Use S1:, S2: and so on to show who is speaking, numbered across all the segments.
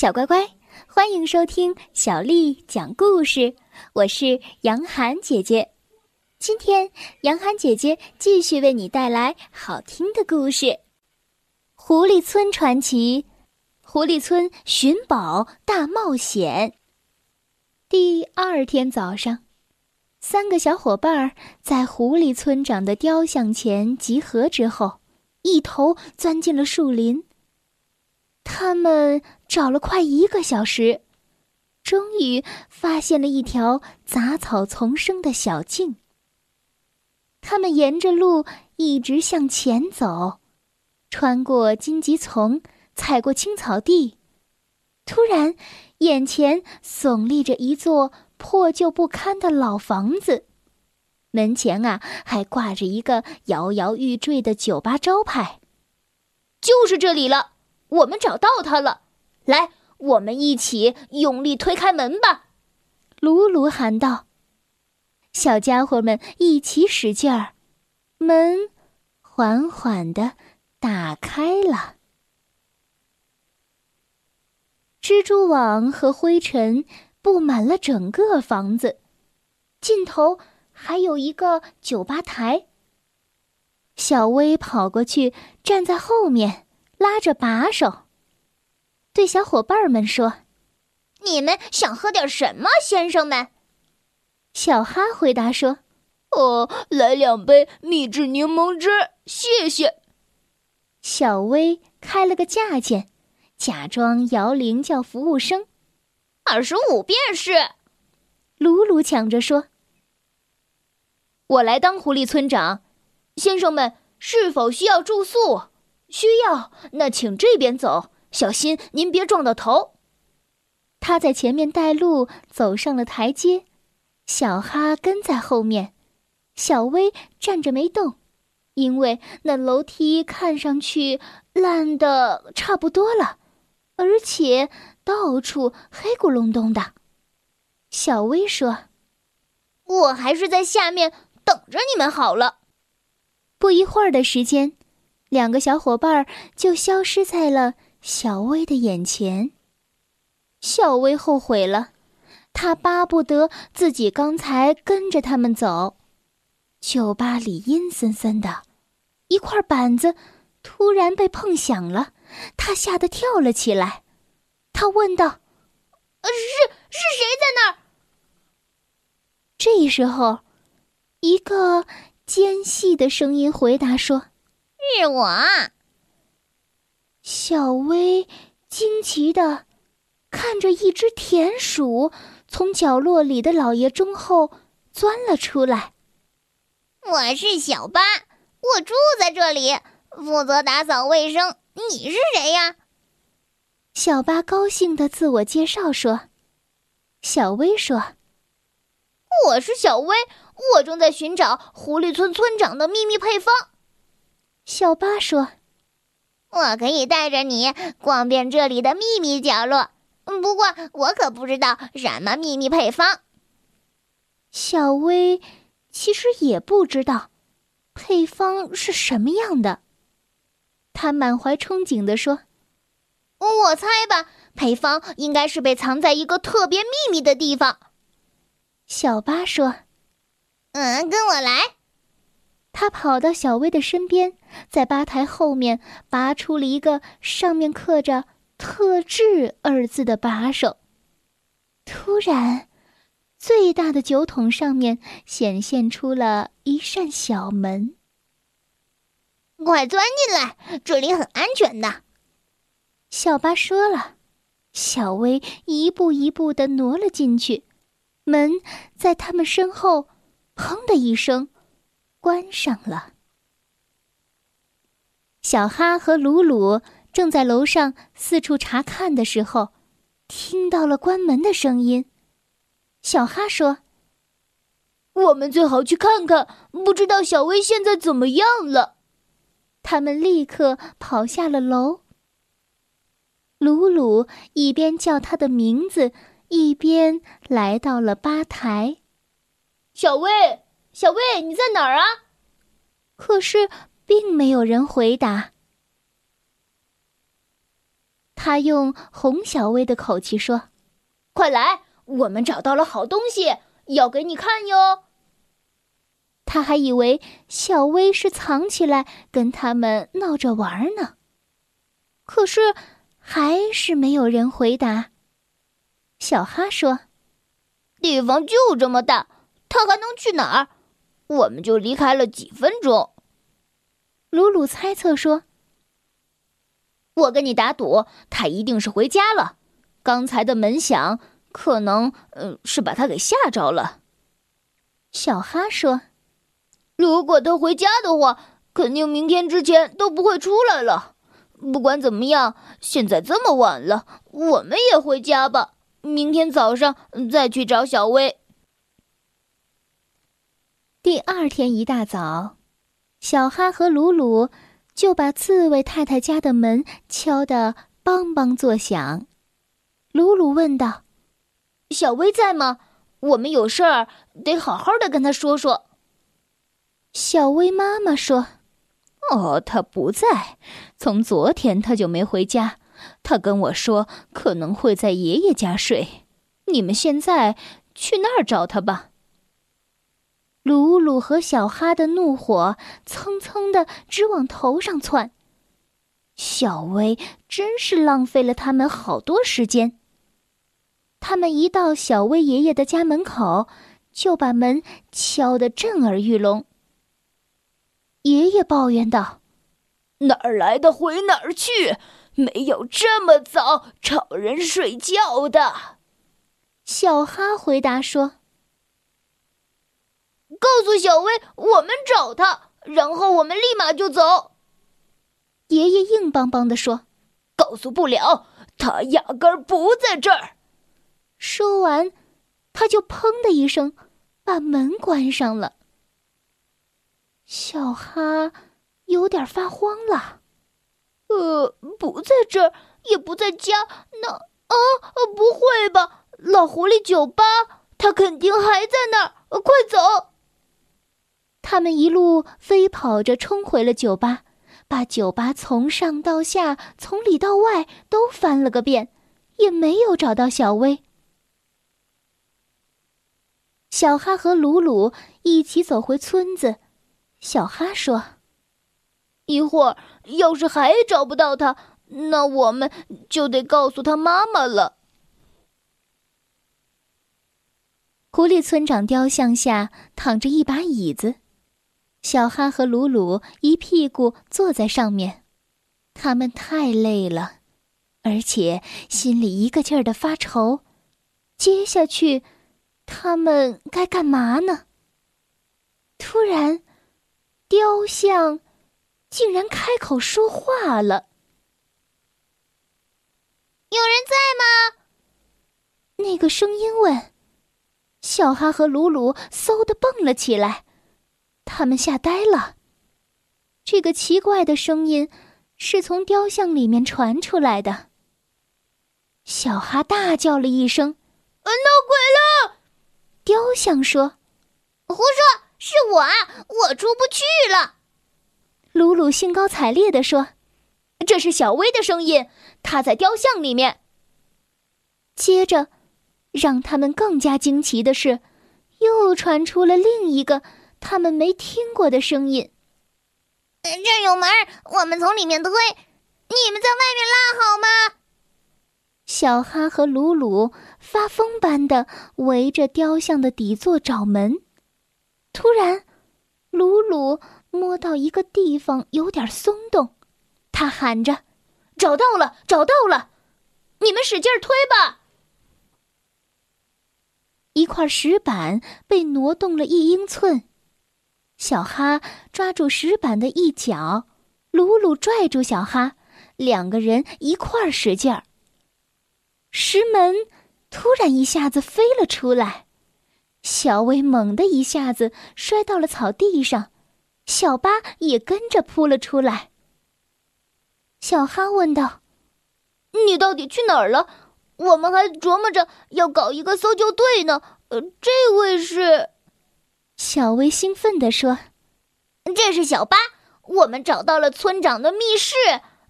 S1: 小乖乖，欢迎收听小丽讲故事。我是杨涵姐姐，今天杨涵姐姐继续为你带来好听的故事《狐狸村传奇》——狐狸村寻宝大冒险。第二天早上，三个小伙伴在狐狸村长的雕像前集合之后，一头钻进了树林。他们找了快一个小时，终于发现了一条杂草丛生的小径。他们沿着路一直向前走，穿过荆棘丛，踩过青草地。突然，眼前耸立着一座破旧不堪的老房子，门前啊还挂着一个摇摇欲坠的酒吧招牌。就是这里了。我们找到它了，来，我们一起用力推开门吧！鲁鲁喊道。小家伙们一起使劲儿，门缓缓的打开了。蜘蛛网和灰尘布满了整个房子，尽头还有一个酒吧台。小薇跑过去，站在后面。拉着把手，对小伙伴们说：“
S2: 你们想喝点什么，先生们？”
S1: 小哈回答说：“
S3: 哦，来两杯秘制柠檬汁，谢谢。”
S1: 小薇开了个价钱，假装摇铃叫服务生：“
S2: 二十五便是。”
S1: 鲁鲁抢着说：“
S3: 我来当狐狸村长，先生们是否需要住宿？”需要，那请这边走，小心您别撞到头。
S1: 他在前面带路，走上了台阶，小哈跟在后面，小薇站着没动，因为那楼梯看上去烂的差不多了，而且到处黑咕隆咚的。小薇说：“
S2: 我还是在下面等着你们好了。”
S1: 不一会儿的时间。两个小伙伴就消失在了小薇的眼前。小薇后悔了，她巴不得自己刚才跟着他们走。酒吧里阴森森的，一块板子突然被碰响了，她吓得跳了起来。她问道：“呃
S2: 是是谁在那儿？”
S1: 这时候，一个尖细的声音回答说。
S2: 是我，
S1: 小薇惊奇的看着一只田鼠从角落里的老爷钟后钻了出来。
S2: 我是小八，我住在这里，负责打扫卫生。你是谁呀？
S1: 小八高兴的自我介绍说。小薇说：“
S2: 我是小薇，我正在寻找狐狸村村长的秘密配方。”
S1: 小八说：“
S2: 我可以带着你逛遍这里的秘密角落，不过我可不知道什么秘密配方。”
S1: 小薇其实也不知道配方是什么样的，他满怀憧憬地说：“
S2: 我猜吧，配方应该是被藏在一个特别秘密的地方。”
S1: 小八说：“
S2: 嗯，跟我来。”
S1: 他跑到小薇的身边，在吧台后面拔出了一个上面刻着“特制”二字的把手。突然，最大的酒桶上面显现出了一扇小门。
S2: 快钻进来，这里很安全的。
S1: 小巴说了。小薇一步一步的挪了进去，门在他们身后“砰”的一声。关上了。小哈和鲁鲁正在楼上四处查看的时候，听到了关门的声音。小哈说：“
S3: 我们最好去看看，不知道小薇现在怎么样了。”
S1: 他们立刻跑下了楼。鲁鲁一边叫他的名字，一边来到了吧台。
S3: 小薇。小薇，你在哪儿啊？
S1: 可是并没有人回答。他用哄小薇的口气说：“
S3: 快来，我们找到了好东西，要给你看哟。”
S1: 他还以为小薇是藏起来跟他们闹着玩呢，可是还是没有人回答。小哈说：“
S2: 地方就这么大，他还能去哪儿？我们就离开了几分钟。”
S1: 鲁鲁猜测说：“
S3: 我跟你打赌，他一定是回家了。刚才的门响，可能呃是把他给吓着了。”
S1: 小哈说。
S2: 如果他回家的话，肯定明天之前都不会出来了。不管怎么样，现在这么晚了，我们也回家吧。明天早上再去找小薇。
S1: 第二天一大早，小哈和鲁鲁就把刺猬太太家的门敲得梆梆作响。鲁鲁问道：“
S3: 小薇在吗？我们有事儿得好好的跟她说说。”
S1: 小薇妈妈说：“
S4: 哦，他不在，从昨天他就没回家。他跟我说可能会在爷爷家睡。你们现在去那儿找他吧。”
S1: 鲁鲁和小哈的怒火蹭蹭的直往头上窜。小薇真是浪费了他们好多时间。他们一到小薇爷爷的家门口，就把门敲得震耳欲聋。爷爷抱怨道：“
S5: 哪儿来的回哪儿去，没有这么早吵人睡觉的。”
S1: 小哈回答说：“
S2: 告诉小薇，我们找他，然后我们立马就走。”
S1: 爷爷硬邦邦的说：“
S5: 告诉不了，他压根儿不在这儿。”
S1: 说完，他就砰的一声把门关上了。小哈有点发慌了，
S2: 呃，不在这儿，也不在家，那啊，不会吧？老狐狸酒吧，他肯定还在那儿！快走！
S1: 他们一路飞跑着冲回了酒吧，把酒吧从上到下、从里到外都翻了个遍，也没有找到小薇。小哈和鲁鲁一起走回村子。小哈说：“
S2: 一会儿要是还找不到他，那我们就得告诉他妈妈了。”
S1: 狐狸村长雕像下躺着一把椅子，小哈和鲁鲁一屁股坐在上面，他们太累了，而且心里一个劲儿的发愁。接下去，他们该干嘛呢？突然。雕像竟然开口说话了：“
S2: 有人在吗？”
S1: 那个声音问。小哈和鲁鲁嗖的蹦了起来，他们吓呆了。这个奇怪的声音是从雕像里面传出来的。小哈大叫了一声：“
S2: 闹鬼了！”
S1: 雕像说：“
S2: 胡说。”是我，我出不去了。
S1: 鲁鲁兴高采烈地说：“
S3: 这是小薇的声音，她在雕像里面。”
S1: 接着，让他们更加惊奇的是，又传出了另一个他们没听过的声音：“
S2: 这有门，我们从里面推，你们在外面拉好吗？”
S1: 小哈和鲁鲁发疯般的围着雕像的底座找门。突然，鲁鲁摸到一个地方有点松动，他喊着：“
S3: 找到了，找到了！你们使劲推吧！”
S1: 一块石板被挪动了一英寸，小哈抓住石板的一角，鲁鲁拽住小哈，两个人一块儿使劲儿。石门突然一下子飞了出来。小薇猛地一下子摔到了草地上，小巴也跟着扑了出来。小哈问道：“
S2: 你到底去哪儿了？我们还琢磨着要搞一个搜救队呢。”呃，这位是……
S1: 小薇兴奋地说：“
S2: 这是小巴，我们找到了村长的密室。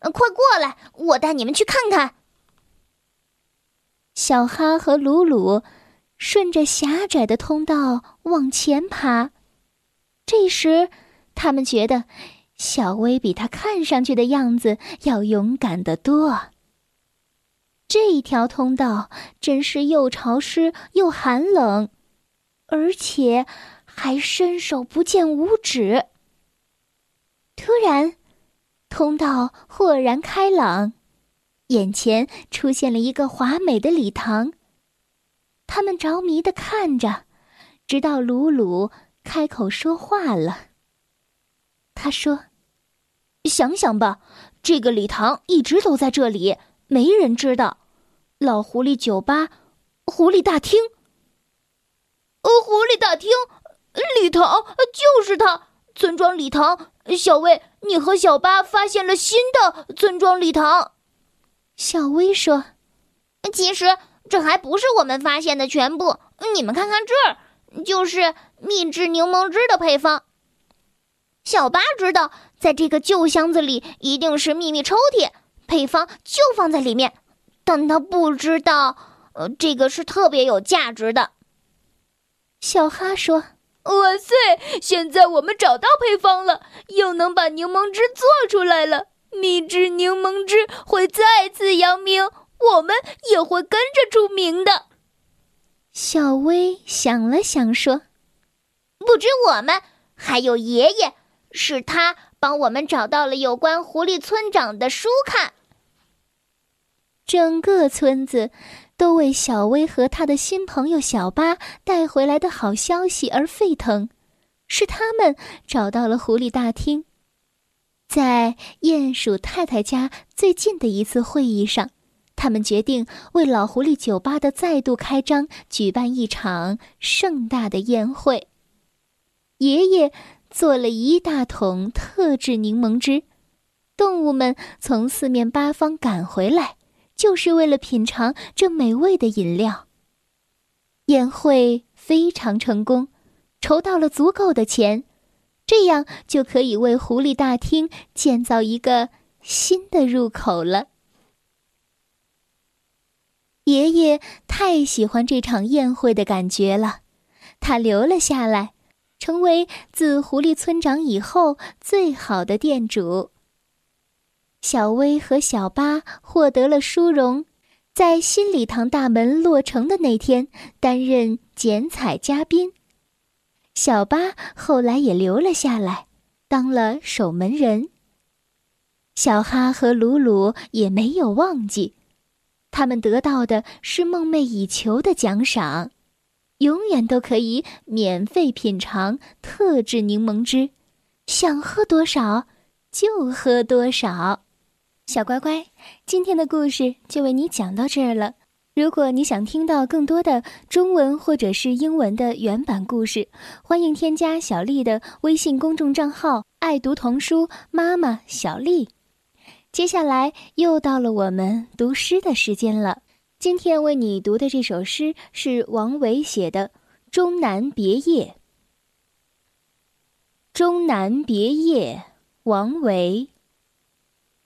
S2: 快过来，我带你们去看看。”
S1: 小哈和鲁鲁顺着狭窄的通道往前爬。这时，他们觉得小薇比他看上去的样子要勇敢得多。这一条通道真是又潮湿又寒冷，而且还伸手不见五指。突然，通道豁然开朗，眼前出现了一个华美的礼堂。他们着迷的看着，直到鲁鲁开口说话了。他说：“
S3: 想想吧，这个礼堂一直都在这里，没人知道。”老狐狸酒吧，狐狸大厅。
S2: 哦，狐狸大厅，礼堂就是它，村庄礼堂。小薇，你和小巴发现了新的村庄礼堂。
S1: 小薇说：“
S2: 其实这还不是我们发现的全部。你们看看这儿，就是秘制柠檬汁的配方。小巴知道，在这个旧箱子里一定是秘密抽屉，配方就放在里面。”但他不知道，呃，这个是特别有价值的。
S1: 小哈说：“
S5: 哇塞，现在我们找到配方了，又能把柠檬汁做出来了。秘制柠檬汁会再次扬名，我们也会跟着出名的。”
S1: 小薇想了想说：“
S2: 不止我们，还有爷爷，是他帮我们找到了有关狐狸村长的书看。”
S1: 整个村子都为小薇和他的新朋友小巴带回来的好消息而沸腾。是他们找到了狐狸大厅。在鼹鼠太太家最近的一次会议上，他们决定为老狐狸酒吧的再度开张举办一场盛大的宴会。爷爷做了一大桶特制柠檬汁，动物们从四面八方赶回来。就是为了品尝这美味的饮料。宴会非常成功，筹到了足够的钱，这样就可以为狐狸大厅建造一个新的入口了。爷爷太喜欢这场宴会的感觉了，他留了下来，成为自狐狸村长以后最好的店主。小薇和小巴获得了殊荣，在新礼堂大门落成的那天担任剪彩嘉宾。小巴后来也留了下来，当了守门人。小哈和鲁鲁也没有忘记，他们得到的是梦寐以求的奖赏，永远都可以免费品尝特制柠檬汁，想喝多少就喝多少。小乖乖，今天的故事就为你讲到这儿了。如果你想听到更多的中文或者是英文的原版故事，欢迎添加小丽的微信公众账号“爱读童书妈妈小丽”。接下来又到了我们读诗的时间了。今天为你读的这首诗是王维写的《终南别业》。《终南别业》，王维。